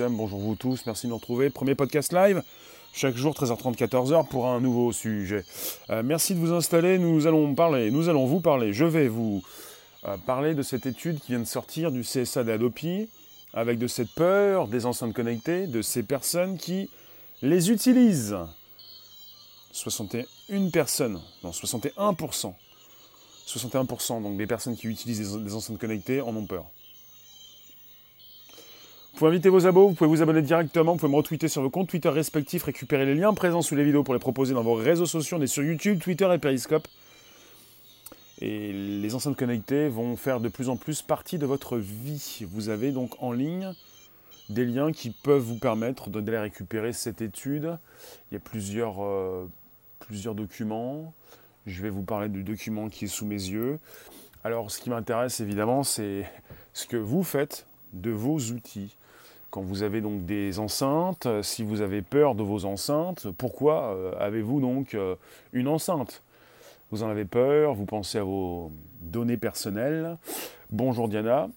Bonjour vous tous, merci de nous retrouver. Premier podcast live, chaque jour 13h30, 14h pour un nouveau sujet. Euh, merci de vous installer, nous allons parler, nous allons vous parler, je vais vous euh, parler de cette étude qui vient de sortir du CSA d'Adopi, avec de cette peur des enceintes connectées, de ces personnes qui les utilisent. 61 personnes, non 61%, 61% donc des personnes qui utilisent des enceintes connectées en ont peur. Vous pouvez inviter vos abos, vous pouvez vous abonner directement, vous pouvez me retweeter sur vos comptes Twitter respectifs, récupérer les liens présents sous les vidéos pour les proposer dans vos réseaux sociaux. On est sur YouTube, Twitter et Periscope. Et les enceintes connectées vont faire de plus en plus partie de votre vie. Vous avez donc en ligne des liens qui peuvent vous permettre d'aller récupérer cette étude. Il y a plusieurs, euh, plusieurs documents. Je vais vous parler du document qui est sous mes yeux. Alors ce qui m'intéresse évidemment, c'est ce que vous faites de vos outils. Quand vous avez donc des enceintes, si vous avez peur de vos enceintes, pourquoi euh, avez-vous donc euh, une enceinte? Vous en avez peur, vous pensez à vos données personnelles. Bonjour Diana.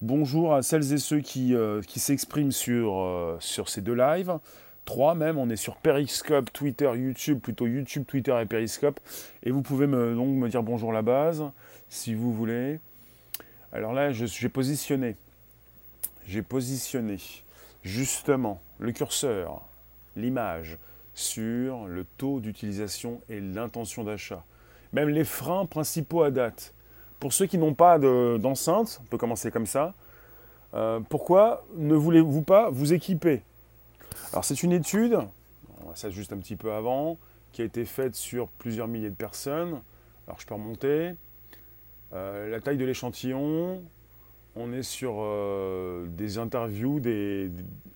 Bonjour à celles et ceux qui, euh, qui s'expriment sur, sur ces deux lives. Trois même, on est sur Periscope, Twitter, YouTube, plutôt YouTube, Twitter et Periscope. Et vous pouvez me, donc me dire bonjour la base, si vous voulez. Alors là, j'ai positionné j'ai positionné justement le curseur, l'image, sur le taux d'utilisation et l'intention d'achat. Même les freins principaux à date. Pour ceux qui n'ont pas d'enceinte, on peut commencer comme ça, euh, pourquoi ne voulez-vous pas vous équiper? Alors c'est une étude, ça juste un petit peu avant, qui a été faite sur plusieurs milliers de personnes. Alors je peux remonter. Euh, la taille de l'échantillon, on est sur euh, des interviews, des,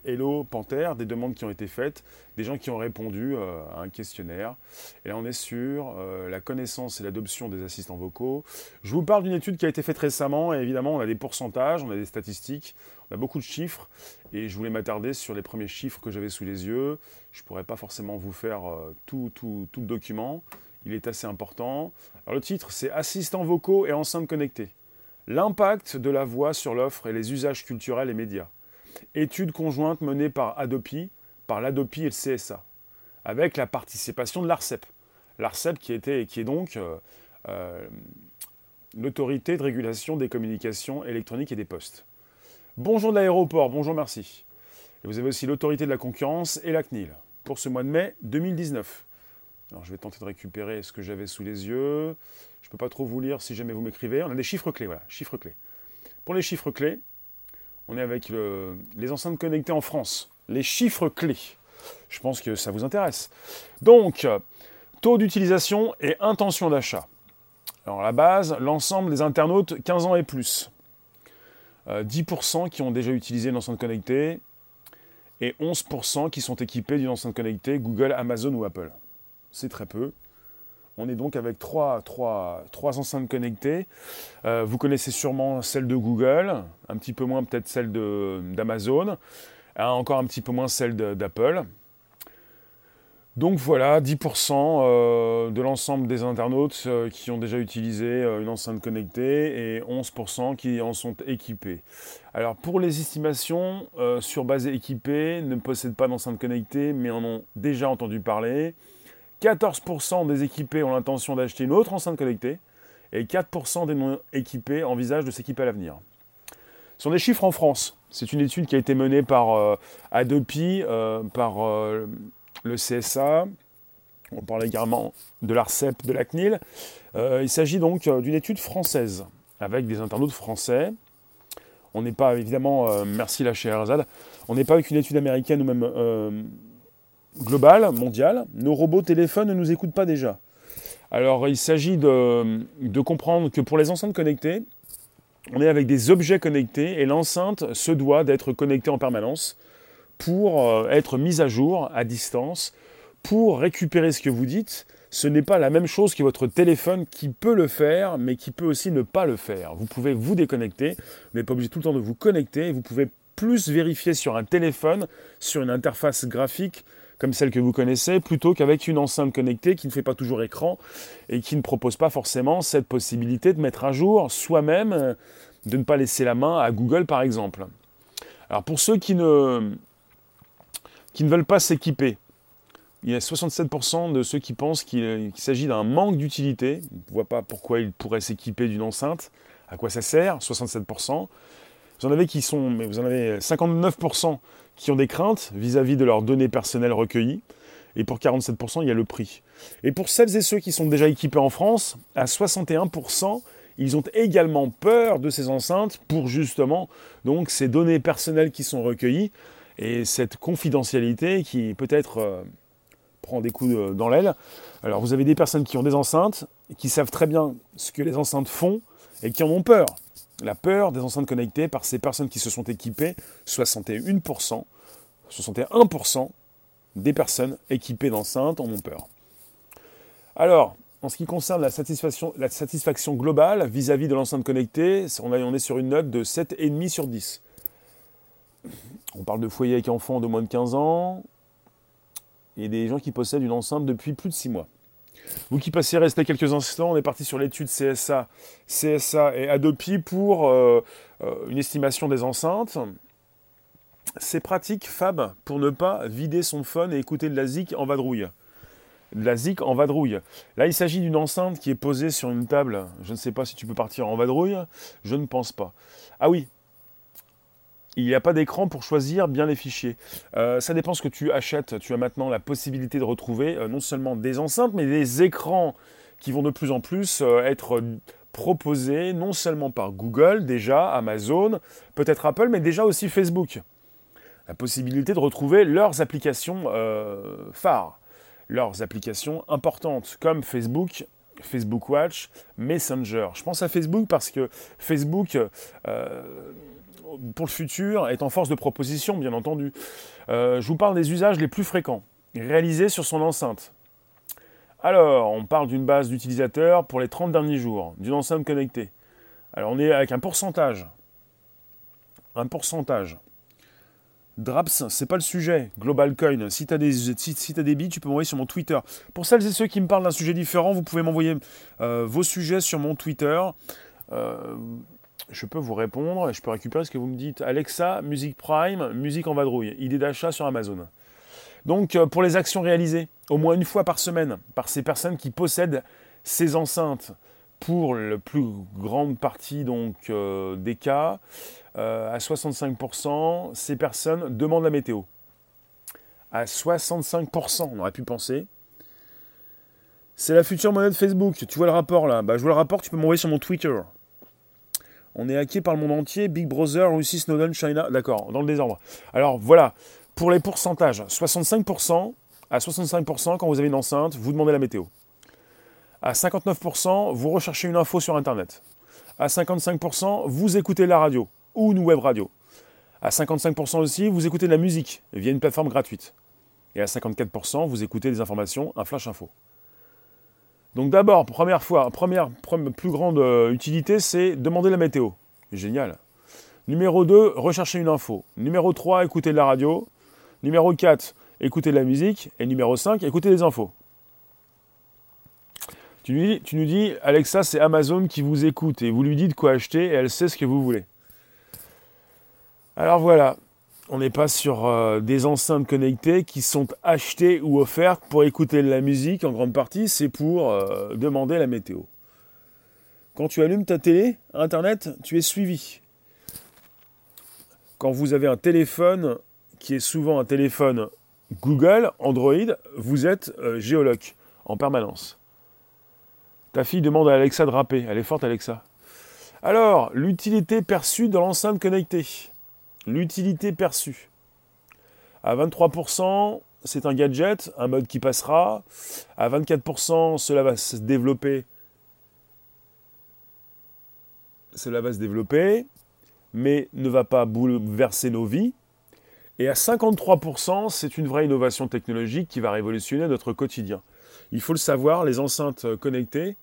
Hello Panther, des demandes qui ont été faites, des gens qui ont répondu euh, à un questionnaire. Et là, on est sur euh, la connaissance et l'adoption des assistants vocaux. Je vous parle d'une étude qui a été faite récemment, et évidemment, on a des pourcentages, on a des statistiques, on a beaucoup de chiffres, et je voulais m'attarder sur les premiers chiffres que j'avais sous les yeux. Je ne pourrais pas forcément vous faire tout, tout, tout le document. Il est assez important. Alors, le titre, c'est Assistants vocaux et enceintes connectées. L'impact de la voix sur l'offre et les usages culturels et médias. Étude conjointe menée par Adopi, par l'Adopi et le CSA, avec la participation de l'ARCEP. L'ARCEP qui, était, qui est donc euh, euh, l'autorité de régulation des communications électroniques et des postes. Bonjour de l'aéroport, bonjour merci. Et vous avez aussi l'autorité de la concurrence et la CNIL pour ce mois de mai 2019. Alors je vais tenter de récupérer ce que j'avais sous les yeux. Je ne peux pas trop vous lire si jamais vous m'écrivez. On a des chiffres clés, voilà, chiffres clés. Pour les chiffres clés, on est avec les enceintes connectées en France. Les chiffres clés. Je pense que ça vous intéresse. Donc, taux d'utilisation et intention d'achat. Alors, la base, l'ensemble des internautes 15 ans et plus. 10% euh, qui ont déjà utilisé une enceinte connectée et 11% qui sont équipés d'une enceinte connectée Google, Amazon ou Apple c'est très peu. On est donc avec trois, enceintes connectées. Euh, vous connaissez sûrement celle de Google, un petit peu moins peut-être celle d'Amazon, hein, encore un petit peu moins celle d'Apple. Donc voilà, 10% euh, de l'ensemble des internautes euh, qui ont déjà utilisé une enceinte connectée et 11% qui en sont équipés. Alors pour les estimations, sur base équipée, ne possèdent pas d'enceinte connectée mais en ont déjà entendu parler. 14% des équipés ont l'intention d'acheter une autre enceinte connectée et 4% des non équipés envisagent de s'équiper à l'avenir. Ce sont des chiffres en France. C'est une étude qui a été menée par euh, Adopi, euh, par euh, le CSA. On parle également de l'ARCEP, de la CNIL. il s'agit donc d'une étude française, avec des internautes français. On n'est pas, évidemment, merci la Sheherazade, on n'est pas avec une étude américaine ou même global, mondial, nos robots téléphones ne nous écoutent pas déjà. Alors il s'agit de, comprendre que pour les enceintes connectées, on est avec des objets connectés et l'enceinte se doit d'être connectée en permanence pour euh, être mise à jour à distance, pour récupérer ce que vous dites. Ce n'est pas la même chose que votre téléphone qui peut le faire, mais qui peut aussi ne pas le faire. Vous pouvez vous déconnecter, vous n'êtes pas obligé tout le temps de vous connecter, vous pouvez plus vérifier sur un téléphone, sur une interface graphique, comme celle que vous connaissez, plutôt qu'avec une enceinte connectée qui ne fait pas toujours écran et qui ne propose pas forcément cette possibilité de mettre à jour soi-même, de ne pas laisser la main à Google par exemple. Alors pour ceux qui ne, qui ne veulent pas s'équiper, il y a 67% de ceux qui pensent qu'il s'agit d'un manque d'utilité. On ne voit pas pourquoi ils pourraient s'équiper d'une enceinte. À quoi ça sert 67%. Vous en avez qui sont, mais vous en avez 59% qui ont des craintes vis-à-vis de leurs données personnelles recueillies. Et pour 47%, il y a le prix. Et pour celles et ceux qui sont déjà équipés en France, à 61%, ils ont également peur de ces enceintes pour justement donc ces données personnelles qui sont recueillies et cette confidentialité qui peut-être euh, prend des coups dans l'aile. Alors vous avez des personnes qui ont des enceintes, qui savent très bien ce que les enceintes font et qui en ont peur. La peur des enceintes connectées par ces personnes qui se sont équipées, 61%, 61% des personnes équipées d'enceintes en ont peur. Alors, en ce qui concerne la satisfaction, la satisfaction globale vis-à-vis de l'enceinte connectée, on, est sur une note de 7,5 sur 10. On parle de foyers avec enfants de moins de 15 ans et des gens qui possèdent une enceinte depuis plus de 6 mois. Vous qui passez rester quelques instants, on est parti sur l'étude CSA, CSA et Adopi pour euh, euh, une estimation des enceintes. C'est pratique, Fab, pour ne pas vider son phone et écouter de la zik en vadrouille. De la zik en vadrouille. Là, il s'agit d'une enceinte qui est posée sur une table. Je ne sais pas si tu peux partir en vadrouille. Je ne pense pas. Ah oui, il n'y a pas d'écran pour choisir bien les fichiers. Euh, ça dépend ce que tu achètes. Tu as maintenant la possibilité de retrouver euh, non seulement des enceintes, mais des écrans qui vont de plus en plus euh, être proposés non seulement par Google, déjà, Amazon, peut-être Apple, mais déjà aussi Facebook. La possibilité de retrouver leurs applications phares, leurs applications importantes, comme Facebook Facebook Watch, Messenger. Je pense à Facebook parce que Facebook pour le futur est en force de proposition, bien entendu. Euh, je vous parle des usages les plus fréquents, réalisés sur son enceinte. Alors, on parle d'une base d'utilisateurs pour les 30 derniers jours, d'une enceinte connectée. Alors, on est avec un pourcentage. Un pourcentage. Draps, c'est pas le sujet. Global Coin, si tu as, des, bits, tu peux m'envoyer sur mon Twitter. Pour celles et ceux qui me parlent d'un sujet différent, vous pouvez m'envoyer euh, vos sujets sur mon Twitter. Euh, je peux vous répondre et je peux récupérer ce que vous me dites. Alexa, musique Prime, musique en vadrouille, idée d'achat sur Amazon. Donc euh, pour les actions réalisées, au moins une fois par semaine, par ces personnes qui possèdent ces enceintes, pour la plus grande partie donc, euh, des cas, euh, à 65%, ces personnes demandent la météo. À 65%, on aurait pu penser. C'est la future monnaie de Facebook. Tu vois le rapport là bah, Je vois le rapport, tu peux m'envoyer sur mon Twitter. On est hacké par le monde entier, Big Brother, Russie, Snowden, China. D'accord, dans le désordre. Alors voilà, pour les pourcentages, 65%, à 65%, quand vous avez une enceinte, vous demandez la météo. À 59%, vous recherchez une info sur Internet. À 55%, vous écoutez la radio ou une web radio. À 55% aussi, vous écoutez de la musique via une plateforme gratuite. Et à 54%, vous écoutez des informations, un flash info. Donc d'abord, première fois, première, plus grande euh, utilité, c'est demander la météo. Génial. Numéro 2, rechercher une info. Numéro 3, écouter de la radio. Numéro 4, écouter de la musique. Et numéro 5, écouter des infos. Tu, tu nous dis, Alexa, c'est Amazon qui vous écoute et vous lui dites quoi acheter et elle sait ce que vous voulez. Alors voilà, on n'est pas sur euh, des enceintes connectées qui sont achetées ou offertes pour écouter de la musique en grande partie, c'est pour euh, demander la météo. Quand tu allumes ta télé, Internet, tu es suivi. Quand vous avez un téléphone qui est souvent un téléphone Google, Android, vous êtes euh, géologue en permanence. Ta fille demande à Alexa de rapper. Elle est forte, Alexa. Alors, l'utilité perçue dans l'enceinte connectée. L'utilité perçue. À 23%, c'est un gadget, un mode qui passera. À 24%, cela va se développer. Cela va se développer, mais ne va pas bouleverser nos vies. Et à 53%, c'est une vraie innovation technologique qui va révolutionner notre quotidien. Il faut le savoir, les enceintes connectées.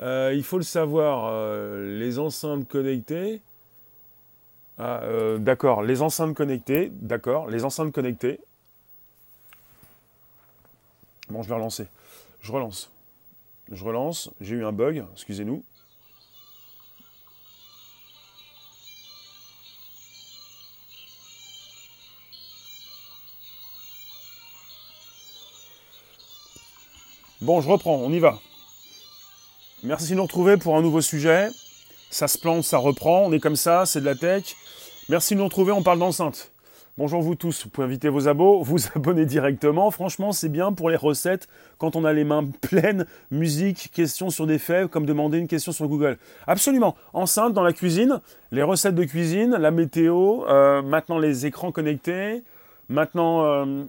Euh, il faut le savoir, euh, les enceintes connectées ah, euh, d'accord, les enceintes connectées, d'accord, les enceintes connectées. Bon, je vais relancer. Je relance. Je relance, j'ai eu un bug, excusez-nous. Bon, je reprends, on y va. Merci de nous retrouver pour un nouveau sujet. Ça se plante, ça reprend, on est comme ça, c'est de la tech. Merci de nous retrouver, on parle d'enceinte. Bonjour vous tous, vous pouvez inviter vos abos, vous abonner directement. Franchement, c'est bien pour les recettes quand on a les mains pleines, musique, questions sur des faits, comme demander une question sur Google. Absolument. Enceinte dans la cuisine, les recettes de cuisine, la météo, euh, maintenant les écrans connectés, maintenant, euh,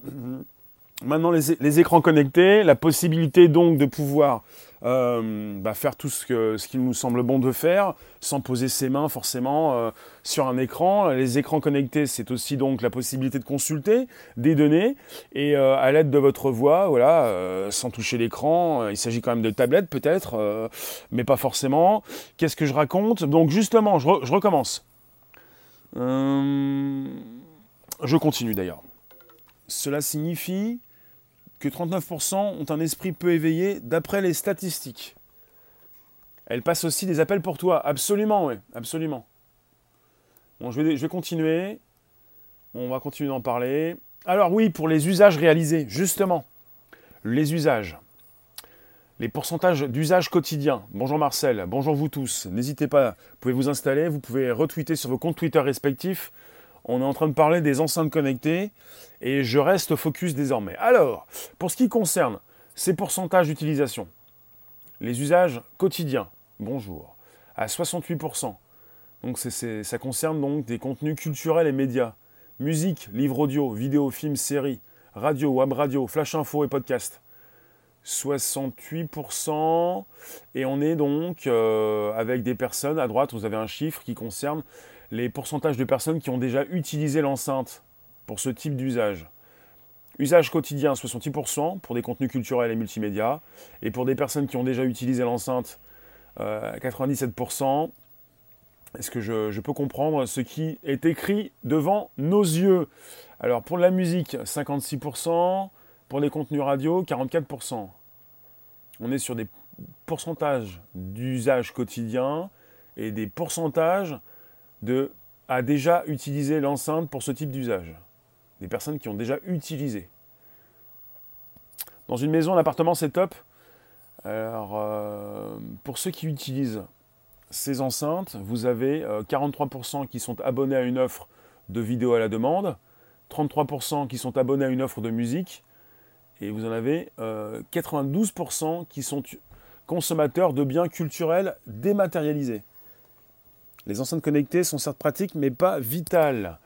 maintenant les, écrans connectés, la possibilité donc de pouvoir euh, bah, faire tout ce, qu'il nous semble bon de faire, sans poser ses mains forcément euh, sur un écran. Les écrans connectés, c'est aussi donc la possibilité de consulter des données et euh, à l'aide de votre voix, voilà, sans toucher l'écran. Il s'agit quand même de tablettes peut-être, mais pas forcément. Qu'est-ce que je raconte? Donc justement, je recommence. je continue d'ailleurs. Cela signifie que 39% ont un esprit peu éveillé d'après les statistiques. Elle passe aussi des appels pour toi. Absolument, oui, absolument. Bon, je vais, je vais continuer. on va continuer d'en parler. Alors oui, pour les usages réalisés, justement. Les usages. Les pourcentages d'usage quotidien. Bonjour Marcel, bonjour vous tous. N'hésitez pas, vous pouvez vous installer, vous pouvez retweeter sur vos comptes Twitter respectifs on est en train de parler des enceintes connectées et je reste focus désormais. Alors, pour ce qui concerne ces pourcentages d'utilisation, les usages quotidiens, bonjour, à 68%. Donc ça concerne donc des contenus culturels et médias, musique, livres audio, vidéos, films, séries, radio, web radio, flash info et podcast. 68% et on est donc euh, avec des personnes à droite, vous avez un chiffre qui concerne les pourcentages de personnes qui ont déjà utilisé l'enceinte pour ce type d'usage. Usage quotidien 68% pour des contenus culturels et multimédia. Et pour des personnes qui ont déjà utilisé l'enceinte, 97%. Euh, Est-ce que je, peux comprendre ce qui est écrit devant nos yeux? Alors pour la musique, 56%. Pour les contenus radio, 44%. On est sur des pourcentages d'usage quotidien et des pourcentages de, a déjà utilisé l'enceinte pour ce type d'usage. Des personnes qui ont déjà utilisé. Dans une maison, un appartement, c'est top. Alors, euh, pour ceux qui utilisent ces enceintes, vous avez 43% euh, qui sont abonnés à une offre de vidéo à la demande, 33% qui sont abonnés à une offre de musique, et vous en avez 92% euh, qui sont consommateurs de biens culturels dématérialisés. Les enceintes connectées sont certes pratiques, mais pas vitales.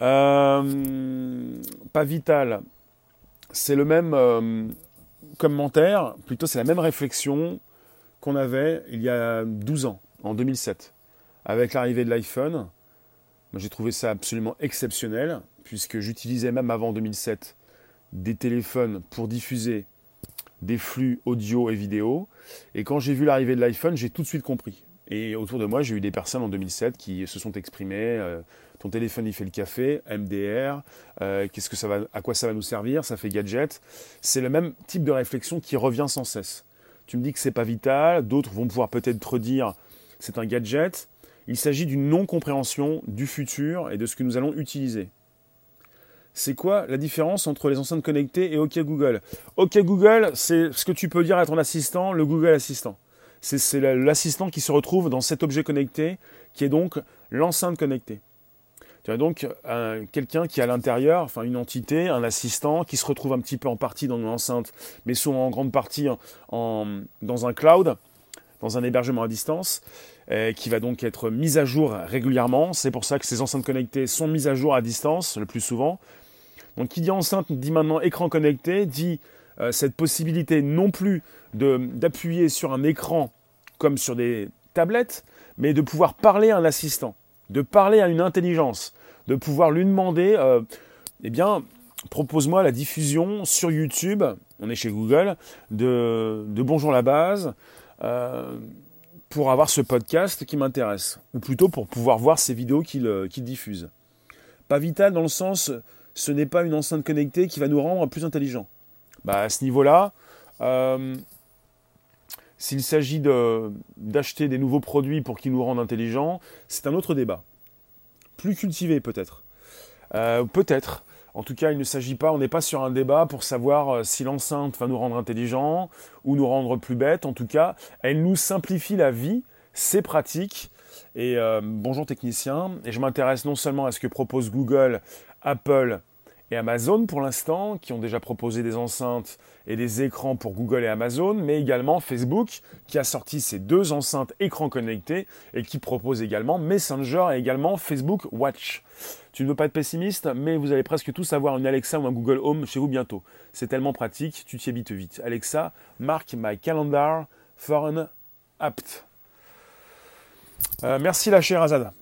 Euh, pas vitales. C'est le même euh, commentaire, plutôt c'est la même réflexion qu'on avait il y a 12 ans, en 2007, avec l'arrivée de l'iPhone. J'ai trouvé ça absolument exceptionnel, puisque j'utilisais même avant 2007 des téléphones pour diffuser des flux audio et vidéo. Et quand j'ai vu l'arrivée de l'iPhone, j'ai tout de suite compris. Et autour de moi, j'ai eu des personnes en 2007 qui se sont exprimées. Euh, ton téléphone, il fait le café, MDR. Euh, qu'est-ce que ça va, à quoi ça va nous servir Ça fait gadget. C'est le même type de réflexion qui revient sans cesse. Tu me dis que c'est pas vital. D'autres vont pouvoir peut-être dire c'est un gadget. Il s'agit d'une non-compréhension du futur et de ce que nous allons utiliser. C'est quoi la différence entre les enceintes connectées et OK Google? OK Google, c'est ce que tu peux dire à ton assistant, le Google Assistant c'est l'assistant qui se retrouve dans cet objet connecté, qui est donc l'enceinte connectée. Tu as donc quelqu'un qui est à l'intérieur, enfin une entité, un assistant, qui se retrouve un petit peu en partie dans l'enceinte, mais souvent en grande partie dans un cloud, dans un hébergement à distance, qui va donc être mis à jour régulièrement. C'est pour ça que ces enceintes connectées sont mises à jour à distance le plus souvent. Donc qui dit enceinte dit maintenant écran connecté, dit euh, cette possibilité non plus d'appuyer sur un écran comme sur des tablettes, mais de pouvoir parler à un assistant, de parler à une intelligence, de pouvoir lui demander, euh, eh bien, propose-moi la diffusion sur YouTube, on est chez Google, de, Bonjour la base, euh, pour avoir ce podcast qui m'intéresse, ou plutôt pour pouvoir voir ces vidéos qu'il diffuse. Pas vital dans le sens, ce n'est pas une enceinte connectée qui va nous rendre plus intelligents. Bah, à ce niveau-là, euh, s'il s'agit d'acheter des nouveaux produits pour qu'ils nous rendent intelligents, c'est un autre débat. Plus cultivé peut-être. Euh, peut-être. En tout cas, il ne s'agit pas, on n'est pas sur un débat pour savoir euh, si l'enceinte va nous rendre intelligents ou nous rendre plus bêtes. En tout cas, elle nous simplifie la vie, c'est pratique. Et bonjour technicien, et je m'intéresse non seulement à ce que propose Google, Apple et Amazon pour l'instant, qui ont déjà proposé des enceintes et des écrans pour Google et Amazon, mais également Facebook, qui a sorti ses deux enceintes écrans connectés et qui propose également Messenger et également Facebook Watch. Tu ne veux pas être pessimiste, mais vous allez presque tous avoir une Alexa ou un Google Home chez vous bientôt. C'est tellement pratique, tu t'y habites vite. Alexa, mark my calendar for an apt. Euh, merci la chère Azad.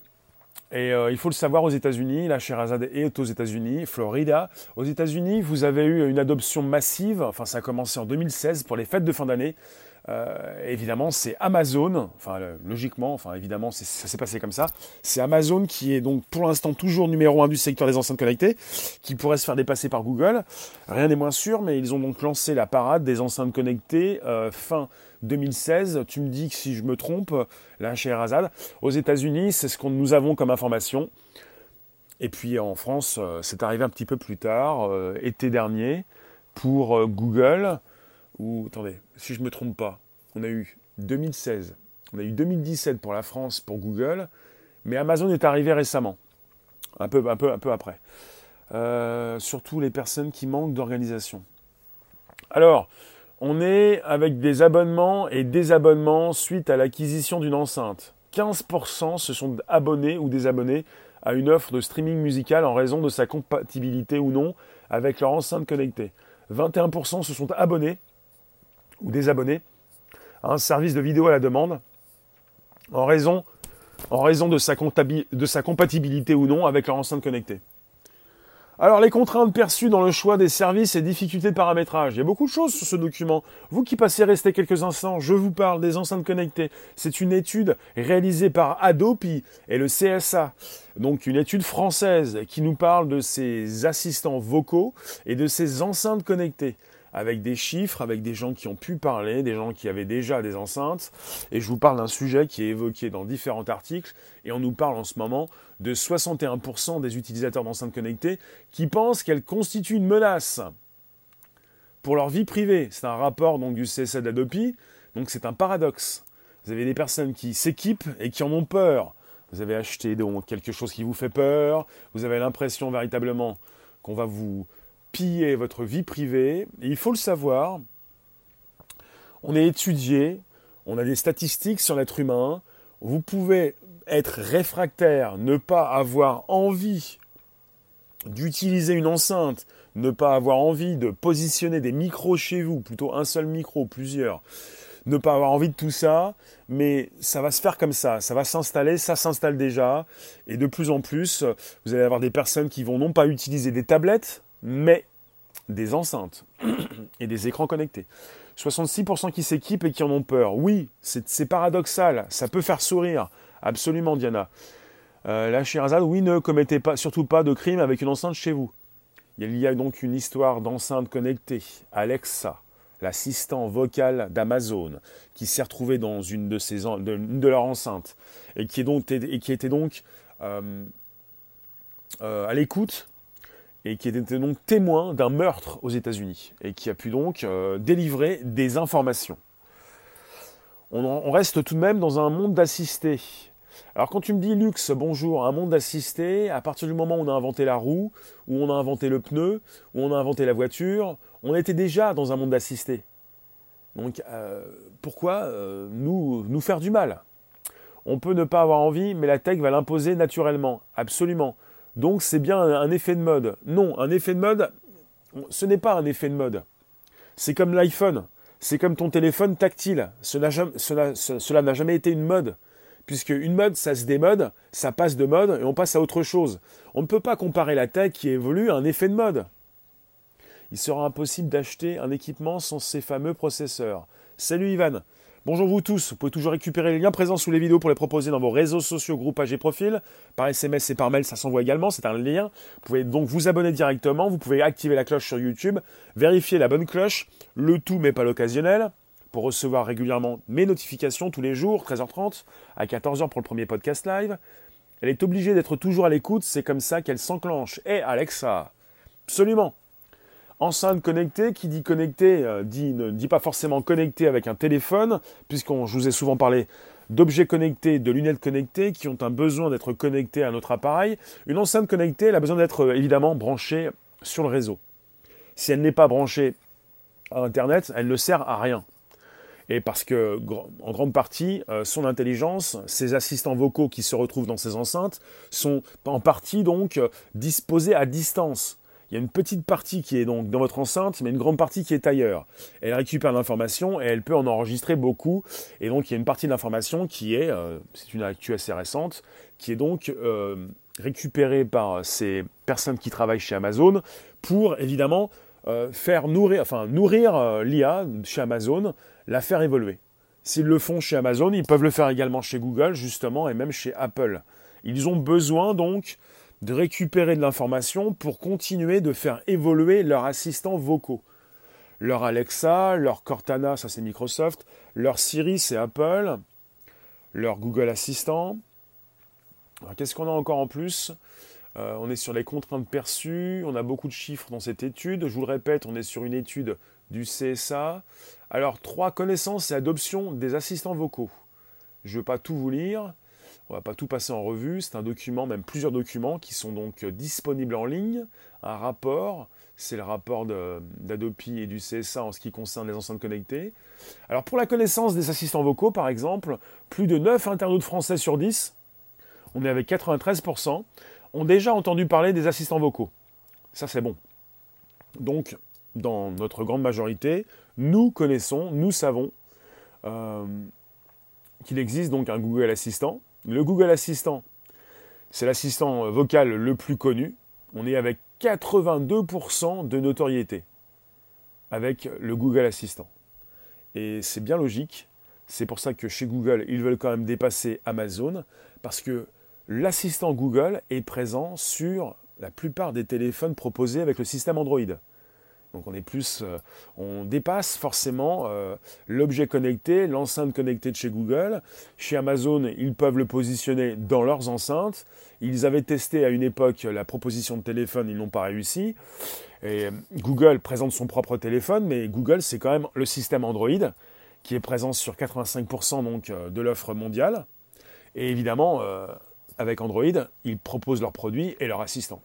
Et euh, il faut le savoir aux États-Unis, la Sherazade est aux États-Unis, Florida. Aux États-Unis, vous avez eu une adoption massive, enfin ça a commencé en 2016 pour les fêtes de fin d'année. Euh, évidemment, c'est Amazon, enfin logiquement, enfin évidemment, ça s'est passé comme ça. C'est Amazon qui est donc pour l'instant toujours numéro un du secteur des enceintes connectées, qui pourrait se faire dépasser par Google. Rien n'est moins sûr, mais ils ont donc lancé la parade des enceintes connectées euh, fin 2016. Tu me dis que si je me trompe, là chez Erazad, aux États-Unis, c'est ce que nous avons comme information. Et puis en France, euh, c'est arrivé un petit peu plus tard, été dernier, pour Google ou attendez, si je ne me trompe pas, on a eu 2016, on a eu 2017 pour la France, pour Google, mais Amazon est arrivé récemment, un peu, un peu, un peu après. Euh, surtout les personnes qui manquent d'organisation. Alors, on est avec des abonnements et désabonnements suite à l'acquisition d'une enceinte. 15% se sont abonnés ou désabonnés à une offre de streaming musical en raison de sa compatibilité ou non avec leur enceinte connectée. 21% se sont abonnés ou des abonnés à un service de vidéo à la demande en raison, de sa compatibilité ou non avec leur enceinte connectée. Alors les contraintes perçues dans le choix des services et difficultés de paramétrage. Il y a beaucoup de choses sur ce document. Vous qui passez rester quelques instants, je vous parle des enceintes connectées. C'est une étude réalisée par Adopi et le CSA. Donc une étude française qui nous parle de ces assistants vocaux et de ces enceintes connectées avec des chiffres, avec des gens qui ont pu parler, des gens qui avaient déjà des enceintes. Et je vous parle d'un sujet qui est évoqué dans différents articles. Et on nous parle en ce moment de 61% des utilisateurs d'enceintes connectées qui pensent qu'elles constituent une menace pour leur vie privée. C'est un rapport donc du CSA d'Adopi. Donc c'est un paradoxe. Vous avez des personnes qui s'équipent et qui en ont peur. Vous avez acheté donc quelque chose qui vous fait peur. Vous avez l'impression véritablement qu'on va vous piller votre vie privée. il faut le savoir, on est étudié, on a des statistiques sur l'être humain. Vous pouvez être réfractaire, ne pas avoir envie d'utiliser une enceinte, ne pas avoir envie de positionner des micros chez vous, plutôt un seul micro, plusieurs, ne pas avoir envie de tout ça, mais ça va se faire comme ça, ça va s'installer, ça s'installe déjà, et de plus en plus, vous allez avoir des personnes qui vont non pas utiliser des tablettes, mais des enceintes et des écrans connectés. 66% qui s'équipent et qui en ont peur. Oui, c'est paradoxal, ça peut faire sourire. Absolument, Diana. Euh, la Shirazade, oui, ne commettez pas, surtout pas de crime avec une enceinte chez vous. Il y a donc une histoire d'enceinte connectée. Alexa, l'assistant vocal d'Amazon, qui s'est retrouvé dans une de, leurs enceintes et qui, est donc, et qui était donc euh, euh, à l'écoute et qui était donc témoin d'un meurtre aux États-Unis et qui a pu donc euh, délivrer des informations. On, reste tout de même dans un monde d'assistés. Alors quand tu me dis luxe, bonjour, un monde d'assistés, à partir du moment où on a inventé la roue, où on a inventé le pneu, où on a inventé la voiture, on était déjà dans un monde d'assistés. Donc euh, pourquoi euh, nous, nous faire du mal? On peut ne pas avoir envie, mais la tech va l'imposer naturellement, absolument. Donc c'est bien un effet de mode. Non, un effet de mode, ce n'est pas un effet de mode. C'est comme l'iPhone, c'est comme ton téléphone tactile. Cela n'a jamais été une mode. Puisque une mode, ça se démode, ça passe de mode et on passe à autre chose. On ne peut pas comparer la tech qui évolue à un effet de mode. Il sera impossible d'acheter un équipement sans ces fameux processeurs. Salut Ivan. Bonjour vous tous, vous pouvez toujours récupérer les liens présents sous les vidéos pour les proposer dans vos réseaux sociaux, groupages et profils. Par SMS et par mail, ça s'envoie également, c'est un lien. Vous pouvez donc vous abonner directement, vous pouvez activer la cloche sur YouTube, vérifier la bonne cloche, le tout mais pas l'occasionnel, pour recevoir régulièrement mes notifications tous les jours, 13h30 à 14h pour le premier podcast live. Elle est obligée d'être toujours à l'écoute, c'est comme ça qu'elle s'enclenche. Et Alexa, Absolument. Enceinte connectée, qui dit connecté, euh, dit, ne dit pas forcément connecté avec un téléphone, puisqu'on je vous ai souvent parlé d'objets connectés, de lunettes connectées qui ont un besoin d'être connectés à notre appareil. Une enceinte connectée, elle a besoin d'être euh, évidemment branchée sur le réseau. Si elle n'est pas branchée à Internet, elle ne sert à rien. Et parce que, en grande partie, euh, son intelligence, ses assistants vocaux qui se retrouvent dans ces enceintes, sont en partie donc disposés à distance. Il y a une petite partie qui est donc dans votre enceinte, mais une grande partie qui est ailleurs. Elle récupère l'information et elle peut en enregistrer beaucoup. Et donc il y a une partie de l'information qui est, euh, c'est une actu assez récente, qui est donc euh, récupérée par ces personnes qui travaillent chez Amazon pour évidemment euh, faire nourrir, enfin nourrir l'IA chez Amazon, la faire évoluer. S'ils le font chez Amazon, ils peuvent le faire également chez Google justement et même chez Apple. Ils ont besoin donc de récupérer de l'information pour continuer de faire évoluer leurs assistants vocaux. Leur Alexa, leur Cortana, ça c'est Microsoft, leur Siri c'est Apple, leur Google Assistant. Qu'est-ce qu'on a encore en plus? Euh, On est sur les contraintes perçues, on a beaucoup de chiffres dans cette étude. Je vous le répète, on est sur une étude du CSA. Alors, trois connaissances et adoption des assistants vocaux. Je ne veux pas tout vous lire. On va pas tout passer en revue, c'est un document, même plusieurs documents qui sont donc disponibles en ligne. Un rapport, c'est le rapport d'Adopi et du CSA en ce qui concerne les enceintes connectées. Alors pour la connaissance des assistants vocaux, par exemple, plus de 9 internautes français sur 10, on est avec 93%, ont déjà entendu parler des assistants vocaux. Ça c'est bon. Donc, dans notre grande majorité, nous connaissons, nous savons euh, qu'il existe donc un Google Assistant le Google Assistant, c'est l'assistant vocal le plus connu. On est avec 82% de notoriété avec le Google Assistant. Et c'est bien logique. C'est pour ça que chez Google, ils veulent quand même dépasser Amazon, parce que l'assistant Google est présent sur la plupart des téléphones proposés avec le système Android. Donc on est plus, euh, on dépasse forcément euh, l'objet connecté, l'enceinte connectée de chez Google. Chez Amazon, ils peuvent le positionner dans leurs enceintes. Ils avaient testé à une époque la proposition de téléphone, ils n'ont pas réussi. Et euh, Google présente son propre téléphone, mais Google c'est quand même le système Android qui est présent sur 85% donc de l'offre mondiale. Et évidemment, avec Android, ils proposent leurs produits et leur assistant,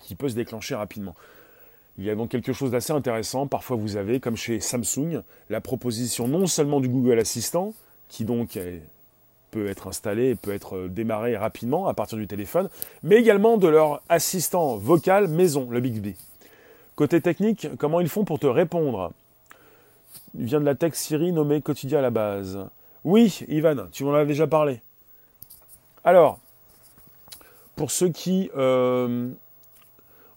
qui peut se déclencher rapidement. Il y a donc quelque chose d'assez intéressant. Parfois, vous avez, comme chez Samsung, la proposition non seulement du Google Assistant, qui donc peut être installé et peut être démarré rapidement à partir du téléphone, mais également de leur assistant vocal maison, le Bixby. Côté technique, comment ils font pour te répondre? Il vient de la tech Siri nommée quotidien à la base. Oui, Ivan, tu m'en as déjà parlé. Alors, pour ceux qui euh,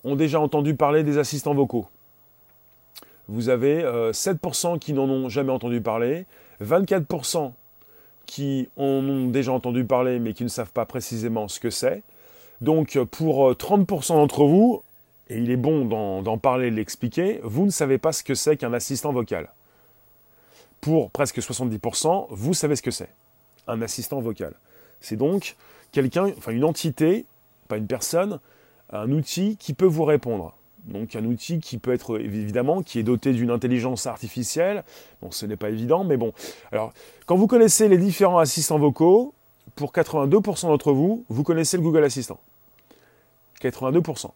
ont déjà entendu parler des assistants vocaux. Vous avez 7% euh, qui n'en ont jamais entendu parler, 24% qui en ont déjà entendu parler mais qui ne savent pas précisément ce que c'est. Donc pour 30% euh, d'entre vous, et il est bon d'en parler de l'expliquer, vous ne savez pas ce que c'est qu'un assistant vocal. Pour presque 70%, vous savez ce que c'est, un assistant vocal. C'est donc quelqu'un, enfin une entité, pas une personne, un outil qui peut vous répondre. Donc un outil qui peut être évidemment qui est doté d'une intelligence artificielle. Bon, ce n'est pas évident, mais bon. Alors, quand vous connaissez les différents assistants vocaux, pour 82% d'entre vous, vous connaissez le Google Assistant. 82%.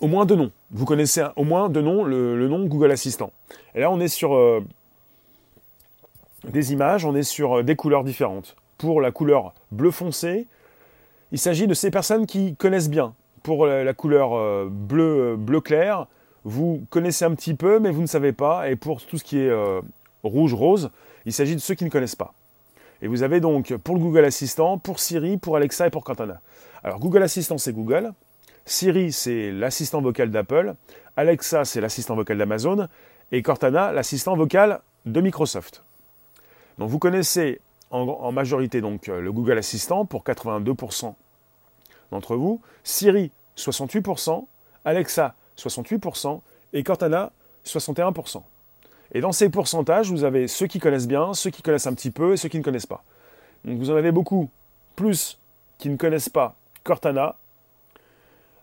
Au moins deux noms. Vous connaissez au moins deux noms le, nom Google Assistant. Et là, on est sur euh, des images, on est sur euh, des couleurs différentes. Pour la couleur bleu foncé, il s'agit de ces personnes qui connaissent bien. Pour la couleur euh, bleu, euh, bleu clair, vous connaissez un petit peu, mais vous ne savez pas. Et pour tout ce qui est euh, rouge, rose, il s'agit de ceux qui ne connaissent pas. Et vous avez donc pour le Google Assistant, pour Siri, pour Alexa et pour Cortana. Alors Google Assistant, c'est Google. Siri, c'est l'assistant vocal d'Apple. Alexa, c'est l'assistant vocal d'Amazon. Et Cortana, l'assistant vocal de Microsoft. Donc vous connaissez en, majorité donc euh, le Google Assistant pour 82% d'entre vous, Siri 68%, Alexa 68% et Cortana 61%. Et dans ces pourcentages, vous avez ceux qui connaissent bien, ceux qui connaissent un petit peu et ceux qui ne connaissent pas. Donc vous en avez beaucoup plus qui ne connaissent pas Cortana,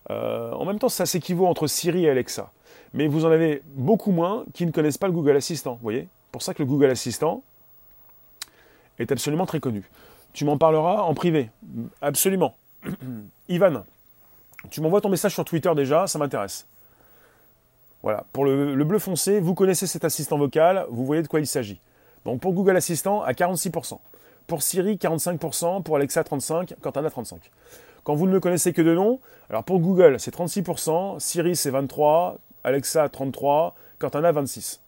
en même temps, ça s'équivaut entre Siri et Alexa. Mais vous en avez beaucoup moins qui ne connaissent pas le Google Assistant, vous voyez? Pour ça que le Google Assistant est absolument très connu. Tu m'en parleras en privé, absolument. Ivan, tu m'envoies ton message sur Twitter déjà, ça m'intéresse. Voilà, pour le, bleu foncé, vous connaissez cet assistant vocal, vous voyez de quoi il s'agit. Donc pour Google Assistant, à 46%. Pour Siri, 45%. Pour Alexa, 35%. Cortana, 35%. Quand vous ne le connaissez que de nom, alors pour Google, c'est 36%. Siri, c'est 23%. Alexa, 33%. Cortana, 26%.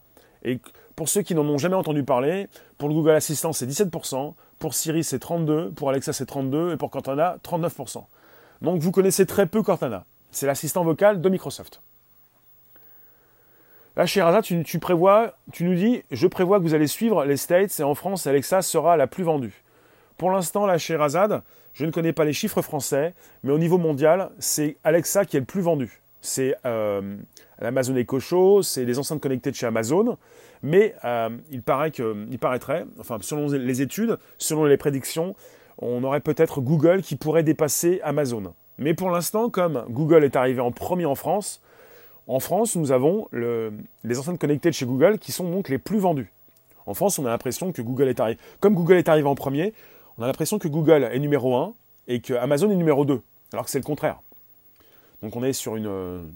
Et pour ceux qui n'en ont jamais entendu parler, pour le Google Assistant, c'est 17%. Pour Siri, c'est 32%. Pour Alexa, c'est 32%. Et pour Cortana, 39%. Donc vous connaissez très peu Cortana. C'est l'assistant vocal de Microsoft. Là, chez Raza, tu, nous dis, je prévois que vous allez suivre les States et en France, Alexa sera la plus vendue. Pour l'instant, là, chez Razad, je ne connais pas les chiffres français, mais au niveau mondial, c'est Alexa qui est le plus vendu. C'est euh, l'Amazon Echo Show, c'est les enceintes connectées de chez Amazon, mais euh, il, paraît que, il paraîtrait, enfin, selon les études, selon les prédictions, on aurait peut-être Google qui pourrait dépasser Amazon. Mais pour l'instant, comme Google est arrivé en premier en France, en France, nous avons les enceintes connectées de chez Google qui sont donc les plus vendues. En France, on a l'impression que Google est arrivé. Comme Google est arrivé en premier, on a l'impression que Google est numéro 1 et que Amazon est numéro 2, alors que c'est le contraire. Donc on est sur une,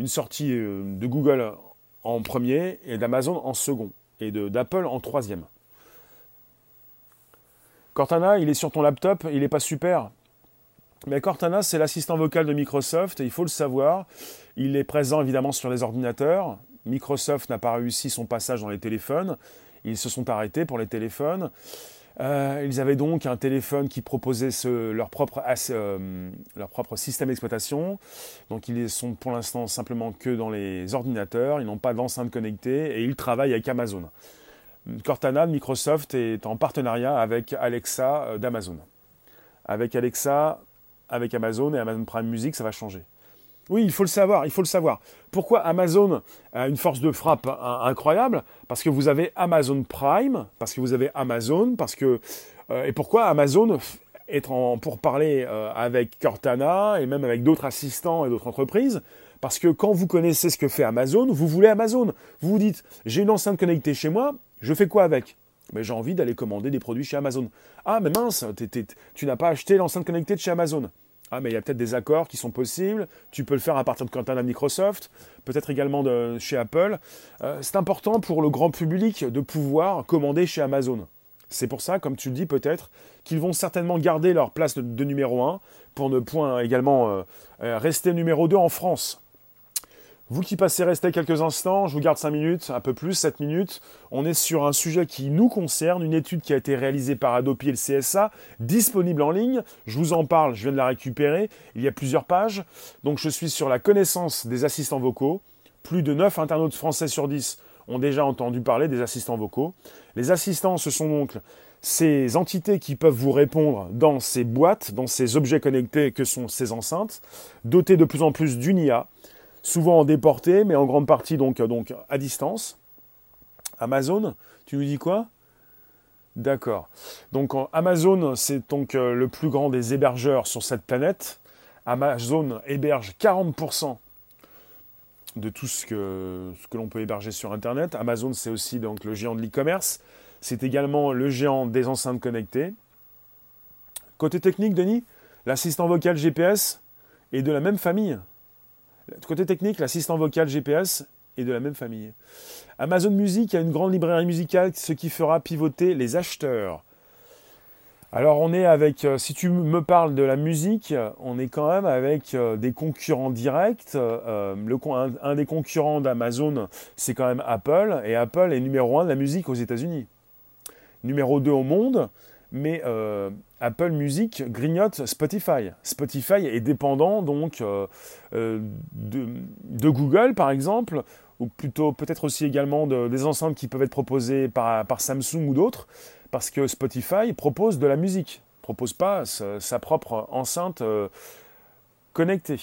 une sortie euh, de Google en premier et d'Amazon en second et d'Apple en troisième. Cortana, il est sur ton laptop, il n'est pas super. Mais Cortana, c'est l'assistant vocal de Microsoft, il faut le savoir. Il est présent évidemment sur les ordinateurs. Microsoft n'a pas réussi son passage dans les téléphones. Ils se sont arrêtés pour les téléphones. Euh, ils avaient donc un téléphone qui proposait leur, propre, euh, leur propre système d'exploitation. Donc ils sont pour l'instant simplement que dans les ordinateurs. Ils n'ont pas d'enceinte connectée et ils travaillent avec Amazon. Cortana Microsoft est en partenariat avec Alexa euh, d'Amazon. Avec Alexa, avec Amazon et Amazon Prime Music, ça va changer. Oui, il faut le savoir, il faut le savoir. Pourquoi Amazon a une force de frappe incroyable? Parce que vous avez Amazon Prime, parce que vous avez Amazon, parce que euh, et pourquoi Amazon est en pour parler euh, avec Cortana et même avec d'autres assistants et d'autres entreprises? Parce que quand vous connaissez ce que fait Amazon, vous voulez Amazon. Vous vous dites, j'ai une enceinte connectée chez moi, je fais quoi avec? Mais j'ai envie d'aller commander des produits chez Amazon. Ah, mais mince, tu n'as pas acheté l'enceinte connectée chez Amazon. Ah, mais il y a peut-être des accords qui sont possibles. Tu peux le faire à partir de Cortana Microsoft, peut-être également chez Apple. Euh, c'est important pour le grand public de pouvoir commander chez Amazon. C'est pour ça, comme tu le dis peut-être, qu'ils vont certainement garder leur place de, numéro 1 pour ne point également euh, euh, rester numéro 2 en France. Vous qui passez rester quelques instants, je vous garde 5 minutes, un peu plus, 7 minutes. On est sur un sujet qui nous concerne, une étude qui a été réalisée par Adopi et le CSA, disponible en ligne. Je vous en parle, je viens de la récupérer. Il y a plusieurs pages. Donc je suis sur la connaissance des assistants vocaux. Plus de 9 internautes français sur 10 ont déjà entendu parler des assistants vocaux. Les assistants, ce sont donc ces entités qui peuvent vous répondre dans ces boîtes, dans ces objets connectés que sont ces enceintes, dotées de plus en plus d'une IA souvent en déporté, mais en grande partie donc, donc à distance. Amazon, tu nous dis quoi? D'accord. Donc Amazon, c'est donc euh, le plus grand des hébergeurs sur cette planète. Amazon héberge 40% de tout ce que, ce que l'on peut héberger sur Internet. Amazon, c'est aussi donc le géant de l'e-commerce. C'est également le géant des enceintes connectées. Côté technique, Denis, l'assistant vocal GPS est de la même famille. Côté technique, l'assistant vocal GPS est de la même famille. Amazon Music a une grande librairie musicale, ce qui fera pivoter les acheteurs. Alors on est avec, euh, si tu me parles de la musique, on est quand même avec euh, des concurrents directs. Euh, un, des concurrents d'Amazon, c'est quand même Apple, et Apple est numéro un de la musique aux États-Unis. Numéro 2 au monde, mais Apple Music grignote Spotify. Spotify est dépendant donc euh, euh, de, Google par exemple, ou plutôt peut-être aussi également des enceintes qui peuvent être proposées par, Samsung ou d'autres, parce que Spotify propose de la musique, propose pas sa, propre enceinte euh, connectée.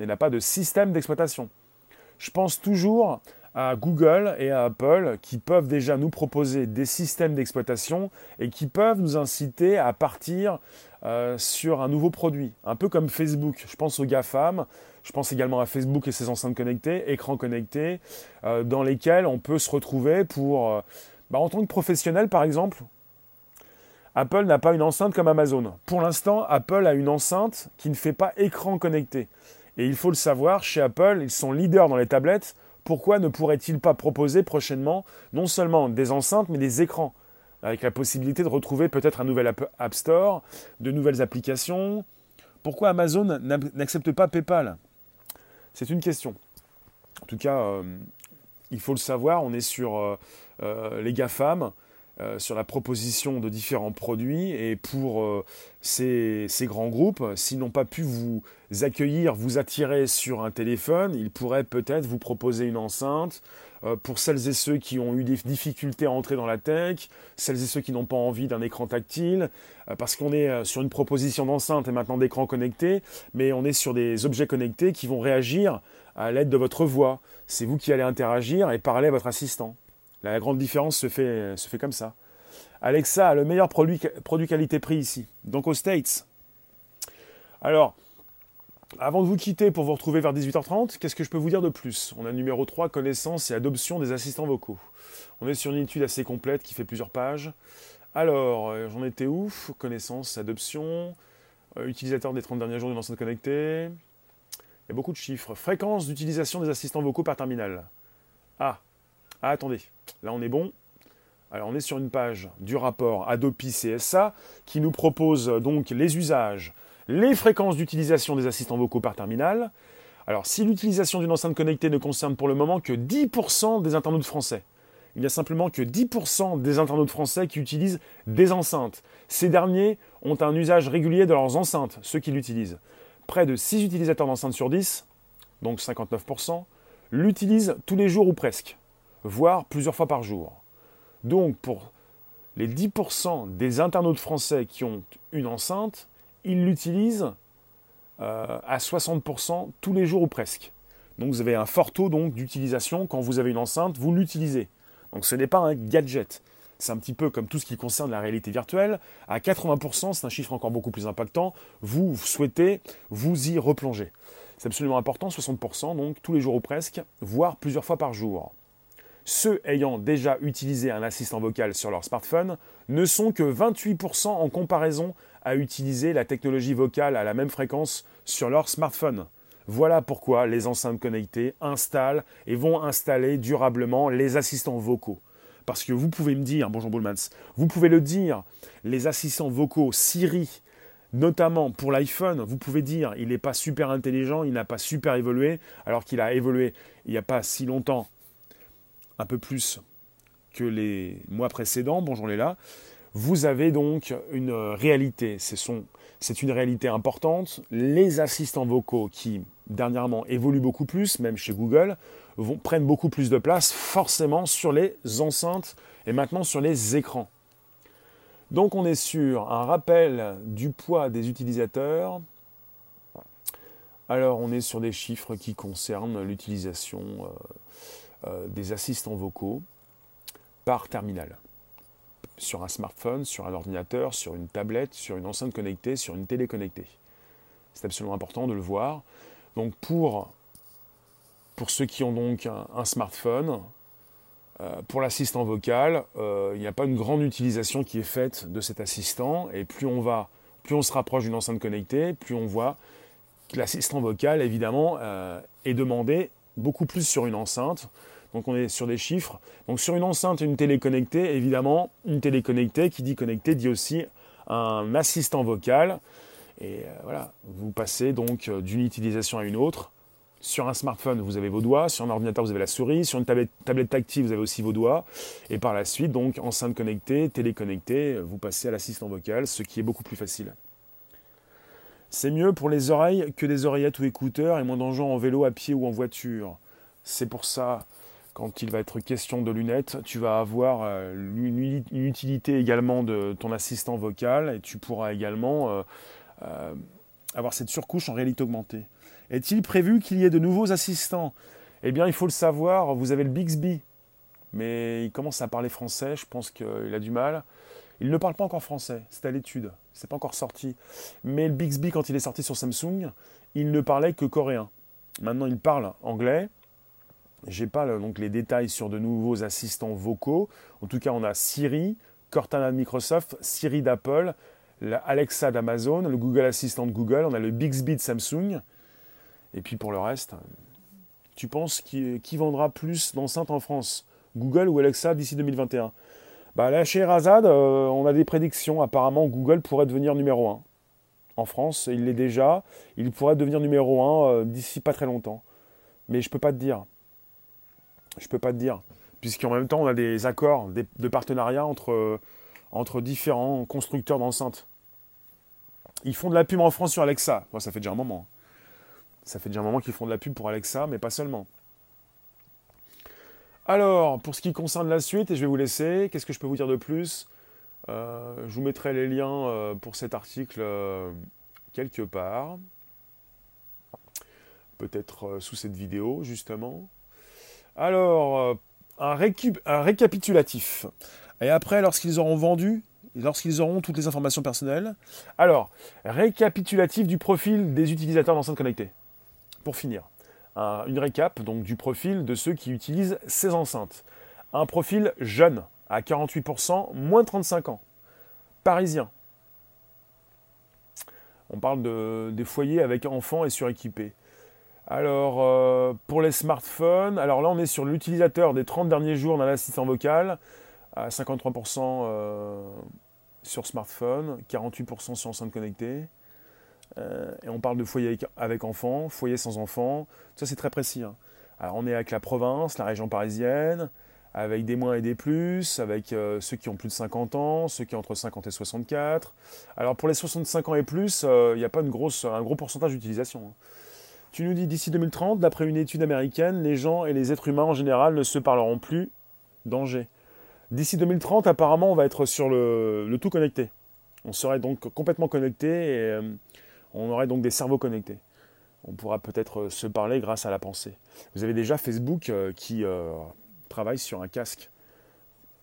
Il n'a pas de système d'exploitation. Je pense toujours à Google et à Apple qui peuvent déjà nous proposer des systèmes d'exploitation et qui peuvent nous inciter à partir euh, sur un nouveau produit, un peu comme Facebook. Je pense aux GAFAM, je pense également à Facebook et ses enceintes connectées, écrans connectés, euh, dans lesquels on peut se retrouver pour, euh, bah, en tant que professionnel par exemple, Apple n'a pas une enceinte comme Amazon. Pour l'instant, Apple a une enceinte qui ne fait pas écran connecté. Et il faut le savoir, chez Apple, ils sont leaders dans les tablettes. Pourquoi ne pourraient-ils pas proposer prochainement non seulement des enceintes, mais des écrans Avec la possibilité de retrouver peut-être un nouvel App Store, de nouvelles applications? Pourquoi Amazon n'accepte pas PayPal? C'est une question. En tout cas, euh, il faut le savoir, on est sur euh, euh, les GAFAM. Euh, sur la proposition de différents produits et pour euh, ces, grands groupes, s'ils n'ont pas pu vous accueillir, vous attirer sur un téléphone, ils pourraient peut-être vous proposer une enceinte. Euh, pour celles et ceux qui ont eu des difficultés à entrer dans la tech, celles et ceux qui n'ont pas envie d'un écran tactile, parce qu'on est sur une proposition d'enceinte et maintenant d'écran connecté, mais on est sur des objets connectés qui vont réagir à l'aide de votre voix. C'est vous qui allez interagir et parler à votre assistant. La grande différence se fait, comme ça. Alexa le meilleur produit, qualité-prix ici, donc aux States. Alors, avant de vous quitter pour vous retrouver vers 18h30, qu'est-ce que je peux vous dire de plus? On a numéro 3, connaissance et adoption des assistants vocaux. On est sur une étude assez complète qui fait plusieurs pages. Alors, euh, j'en étais où? Connaissance, adoption, euh, utilisateur des 30 derniers jours d'une enceinte connectée. Il y a beaucoup de chiffres. Fréquence d'utilisation des assistants vocaux par terminal. Ah, ah attendez, là on est bon. Alors on est sur une page du rapport Adopi CSA qui nous propose donc les usages, les fréquences d'utilisation des assistants vocaux par terminal. Alors si l'utilisation d'une enceinte connectée ne concerne pour le moment que 10% des internautes français, il n'y a simplement que 10% des internautes français qui utilisent des enceintes. Ces derniers ont un usage régulier de leurs enceintes, ceux qui l'utilisent. Près de 6 utilisateurs d'enceintes sur 10, donc 59%, l'utilisent tous les jours ou presque, voire plusieurs fois par jour. Donc pour les 10% des internautes français qui ont une enceinte, ils l'utilisent euh, à 60% tous les jours ou presque. Donc vous avez un fort taux d'utilisation quand vous avez une enceinte, vous l'utilisez. Donc ce n'est pas un gadget. C'est un petit peu comme tout ce qui concerne la réalité virtuelle. À 80%, c'est un chiffre encore beaucoup plus impactant. Vous souhaitez vous y replonger. C'est absolument important, 60%, donc tous les jours ou presque, voire plusieurs fois par jour ceux ayant déjà utilisé un assistant vocal sur leur smartphone ne sont que 28% en comparaison à utiliser la technologie vocale à la même fréquence sur leur smartphone. Voilà pourquoi les enceintes connectées installent et vont installer durablement les assistants vocaux. Parce que vous pouvez me dire, bonjour Bullmans, vous pouvez le dire, les assistants vocaux Siri, notamment pour l'iPhone, vous pouvez dire il n'est pas super intelligent, il n'a pas super évolué, alors qu'il a évolué il n'y a pas si longtemps un peu plus que les mois précédents, bonjour les là, vous avez donc une réalité. C'est une réalité importante. Les assistants vocaux qui, dernièrement, évoluent beaucoup plus, même chez Google, vont, prennent beaucoup plus de place forcément sur les enceintes et maintenant sur les écrans. Donc on est sur un rappel du poids des utilisateurs. Alors on est sur des chiffres qui concernent l'utilisation euh, euh, des assistants vocaux par terminal. Sur un smartphone, sur un ordinateur, sur une tablette, sur une enceinte connectée, sur une télé connectée. C'est absolument important de le voir. Donc pour, ceux qui ont donc un, smartphone, euh, pour l'assistant vocal, euh, il n'y a pas une grande utilisation qui est faite de cet assistant. Et plus on va, plus on se rapproche d'une enceinte connectée, plus on voit que l'assistant vocal, évidemment, est demandé beaucoup plus sur une enceinte. Donc on est sur des chiffres. Donc sur une enceinte une télé connectée, évidemment, une télé connectée, qui dit connectée, dit aussi un assistant vocal. Et euh, voilà, vous passez donc euh, d'une utilisation à une autre. Sur un smartphone, vous avez vos doigts. Sur un ordinateur, vous avez la souris. Sur une tablette, tablette tactile, vous avez aussi vos doigts. Et par la suite, donc, enceinte connectée, télé connectée, vous passez à l'assistant vocal, ce qui est beaucoup plus facile. C'est mieux pour les oreilles que des oreillettes ou écouteurs et moins dangereux en vélo, à pied ou en voiture. C'est pour ça, quand il va être question de lunettes, tu vas avoir euh, une, utilité également de ton assistant vocal et tu pourras également euh, euh, avoir cette surcouche en réalité augmentée. Est-il prévu qu'il y ait de nouveaux assistants? Eh bien, il faut le savoir, vous avez le Bixby, mais il commence à parler français, je pense qu'il a du mal. Il ne parle pas encore français, c'est à l'étude, c'est pas encore sorti. Mais le Bixby, quand il est sorti sur Samsung, il ne parlait que coréen. Maintenant, il parle anglais. J'ai pas donc les détails sur de nouveaux assistants vocaux. En tout cas, on a Siri, Cortana de Microsoft, Siri d'Apple, Alexa d'Amazon, le Google Assistant de Google, on a le Bixby de Samsung. Et puis pour le reste, tu penses qui, vendra plus d'enceintes en France? Google ou Alexa d'ici 2021 bah Là, chez Razad, euh, on a des prédictions. Apparemment, Google pourrait devenir numéro 1 en France. Il l'est déjà. Il pourrait devenir numéro 1 euh, d'ici pas très longtemps. Mais je ne peux pas te dire. Je peux pas te dire. Puisqu'en même temps, on a des accords de partenariat entre, entre différents constructeurs d'enceintes. Ils font de la pub en France sur Alexa. Moi, ça fait déjà un moment. Ça fait déjà un moment qu'ils font de la pub pour Alexa, mais pas seulement. Alors, pour ce qui concerne la suite, et je vais vous laisser, qu'est-ce que je peux vous dire de plus? Euh, Je vous mettrai les liens euh, pour cet article euh, quelque part. Peut-être sous cette vidéo, justement. Alors, un, récapitulatif. Et après, lorsqu'ils auront vendu, lorsqu'ils auront toutes les informations personnelles. Alors, récapitulatif du profil des utilisateurs d'enceintes connectées. Pour finir, une récap donc du profil de ceux qui utilisent ces enceintes. Un profil jeune, à 48%, moins de 35 ans. Parisien. On parle de, des foyers avec enfants et suréquipés. Alors, euh, pour les smartphones, alors là, on est sur l'utilisateur des 30 derniers jours d'un assistant vocal à 53% euh, sur smartphone, 48% sur enceinte connectée. Euh, et on parle de foyer avec, enfants, foyer sans enfants. Ça, c'est très précis. Hein. Alors, on est avec la province, la région parisienne, avec des moins et des plus, avec euh, ceux qui ont plus de 50 ans, ceux qui ont entre 50 et 64. Alors, pour les 65 ans et plus, il n'y a pas une grosse, un gros pourcentage d'utilisation. Hein. Tu nous dis d'ici 2030, d'après une étude américaine, les gens et les êtres humains en général ne se parleront plus. Danger. D'ici 2030, apparemment, on va être sur le, tout connecté. On serait donc complètement connecté et euh, on aurait donc des cerveaux connectés. On pourra peut-être se parler grâce à la pensée. Vous avez déjà Facebook euh, qui euh, travaille sur un casque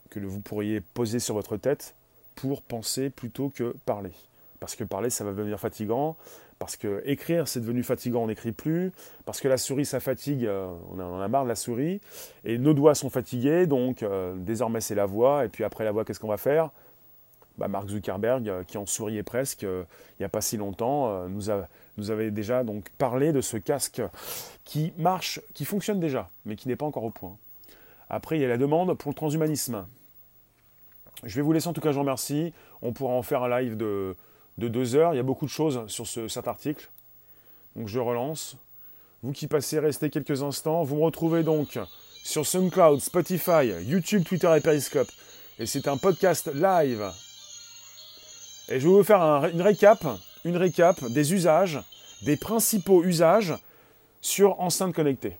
que vous pourriez poser sur votre tête pour penser plutôt que parler. Parce que parler, ça va devenir fatigant. Parce que écrire, c'est devenu fatigant, on n'écrit plus. Parce que la souris, ça fatigue, euh, on en a marre de la souris. Et nos doigts sont fatigués, donc euh, désormais c'est la voix. Et puis après la voix, qu'est-ce qu'on va faire? Bah, Mark Zuckerberg, euh, qui en souriait presque il n'y a pas si longtemps, nous, a, nous avait déjà donc parlé de ce casque qui marche, qui fonctionne déjà, mais qui n'est pas encore au point. Après, il y a la demande pour le transhumanisme. Je vais vous laisser en tout cas, je vous remercie. On pourra en faire un live de, de deux heures. Il y a beaucoup de choses sur cet article. Donc je relance. Vous qui passez, restez quelques instants. Vous me retrouvez donc sur SoundCloud, Spotify, YouTube, Twitter et Periscope. Et c'est un podcast live. Et je vais vous faire une récap, des usages, des principaux usages sur enceinte connectée.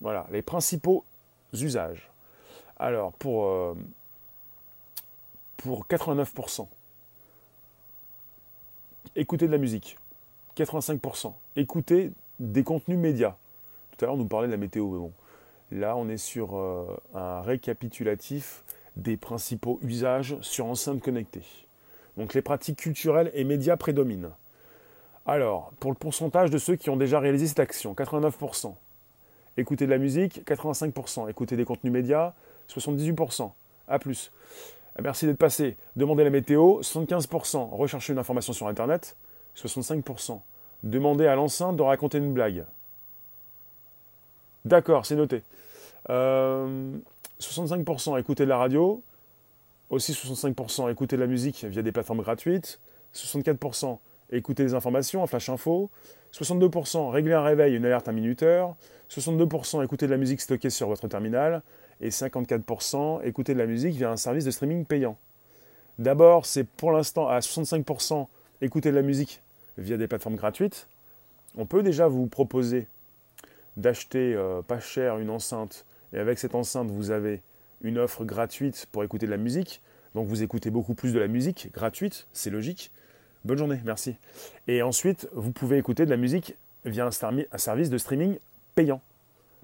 Voilà, les principaux usages. Alors, pour, euh, pour 89%, écouter de la musique. 85%. Écouter des contenus médias. Tout à l'heure, on nous parlait de la météo, mais bon. Là, on est sur euh, un récapitulatif des principaux usages sur enceinte connectée. Donc les pratiques culturelles et médias prédominent. Alors, pour le pourcentage de ceux qui ont déjà réalisé cette action, 89%. Écouter de la musique, 85%. Écouter des contenus médias, 78%. A plus. Merci d'être passé. Demander la météo, 75%. Rechercher une information sur Internet, 65%. Demander à l'enceinte de raconter une blague. D'accord, c'est noté. 65% euh, écouter de la radio. Aussi 65% écouter de la musique via des plateformes gratuites. 64% écouter des informations, un flash info. 62% régler un réveil, une alerte à minuteur. 62% écouter de la musique stockée sur votre terminal et 54% écouter de la musique via un service de streaming payant. D'abord, c'est pour l'instant à 65% écouter de la musique via des plateformes gratuites. On peut déjà vous proposer d'acheter euh, pas cher une enceinte et avec cette enceinte, vous avez une offre gratuite pour écouter de la musique. Donc vous écoutez beaucoup plus de la musique gratuite, c'est logique. Bonne journée, merci. Et ensuite, vous pouvez écouter de la musique via un service de streaming payant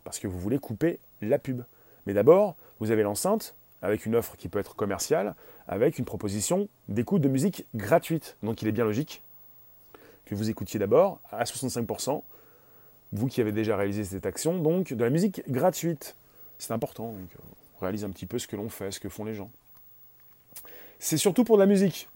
parce que vous voulez couper la pub. Mais d'abord, vous avez l'enceinte, avec une offre qui peut être commerciale, avec une proposition d'écoute de musique gratuite. Donc il est bien logique que vous écoutiez d'abord à 65%, vous qui avez déjà réalisé cette action, donc de la musique gratuite. C'est important, donc, on réalise un petit peu ce que l'on fait, ce que font les gens. C'est surtout pour de la musique.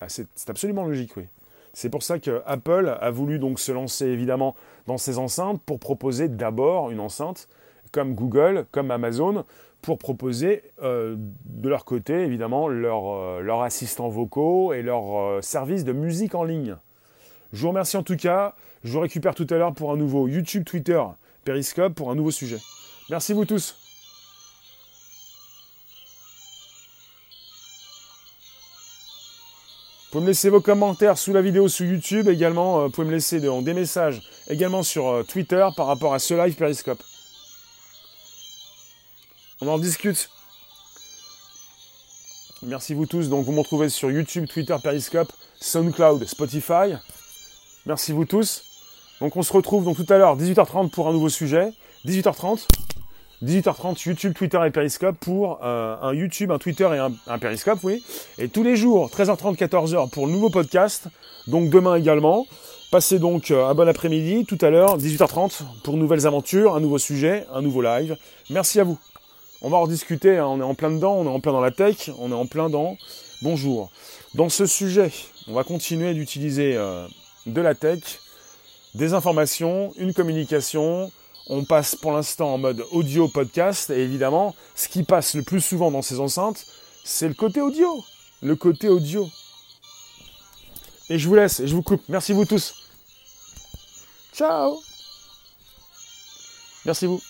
Ah, c'est absolument logique, oui. C'est pour ça que Apple a voulu donc se lancer évidemment dans ces enceintes pour proposer d'abord une enceinte comme Google, comme Amazon, pour proposer euh, de leur côté évidemment leurs euh, leur assistants vocaux et leurs euh, services de musique en ligne. Je vous remercie en tout cas. Je vous récupère tout à l'heure pour un nouveau YouTube, Twitter, Periscope pour un nouveau sujet. Merci vous tous. Pouvez me laisser vos commentaires sous la vidéo sur YouTube également. Vous pouvez me laisser des messages également sur Twitter par rapport à ce live Periscope. On en discute. Merci vous tous. Donc vous me retrouvez sur YouTube, Twitter, Periscope, SoundCloud, Spotify. Merci vous tous. Donc on se retrouve donc tout à l'heure 18h30 pour un nouveau sujet. 18h30. 18h30 YouTube, Twitter et Periscope pour euh, un YouTube, un Twitter et un, Periscope, oui. Et tous les jours, 13h30, 14h pour le nouveau podcast. Donc demain également. Passez donc euh, un bon après-midi. Tout à l'heure, 18h30 pour nouvelles aventures, un nouveau sujet, un nouveau live. Merci à vous. On va en discuter, hein. on est en plein dedans, on est en plein dans la tech, on est en plein dans... Bonjour. Dans ce sujet, on va continuer d'utiliser euh, de la tech, des informations, une communication. On passe pour l'instant en mode audio podcast et évidemment, ce qui passe le plus souvent dans ces enceintes, c'est le côté audio. Le côté audio. Et je vous laisse et je vous coupe. Merci vous tous. Ciao. Merci vous.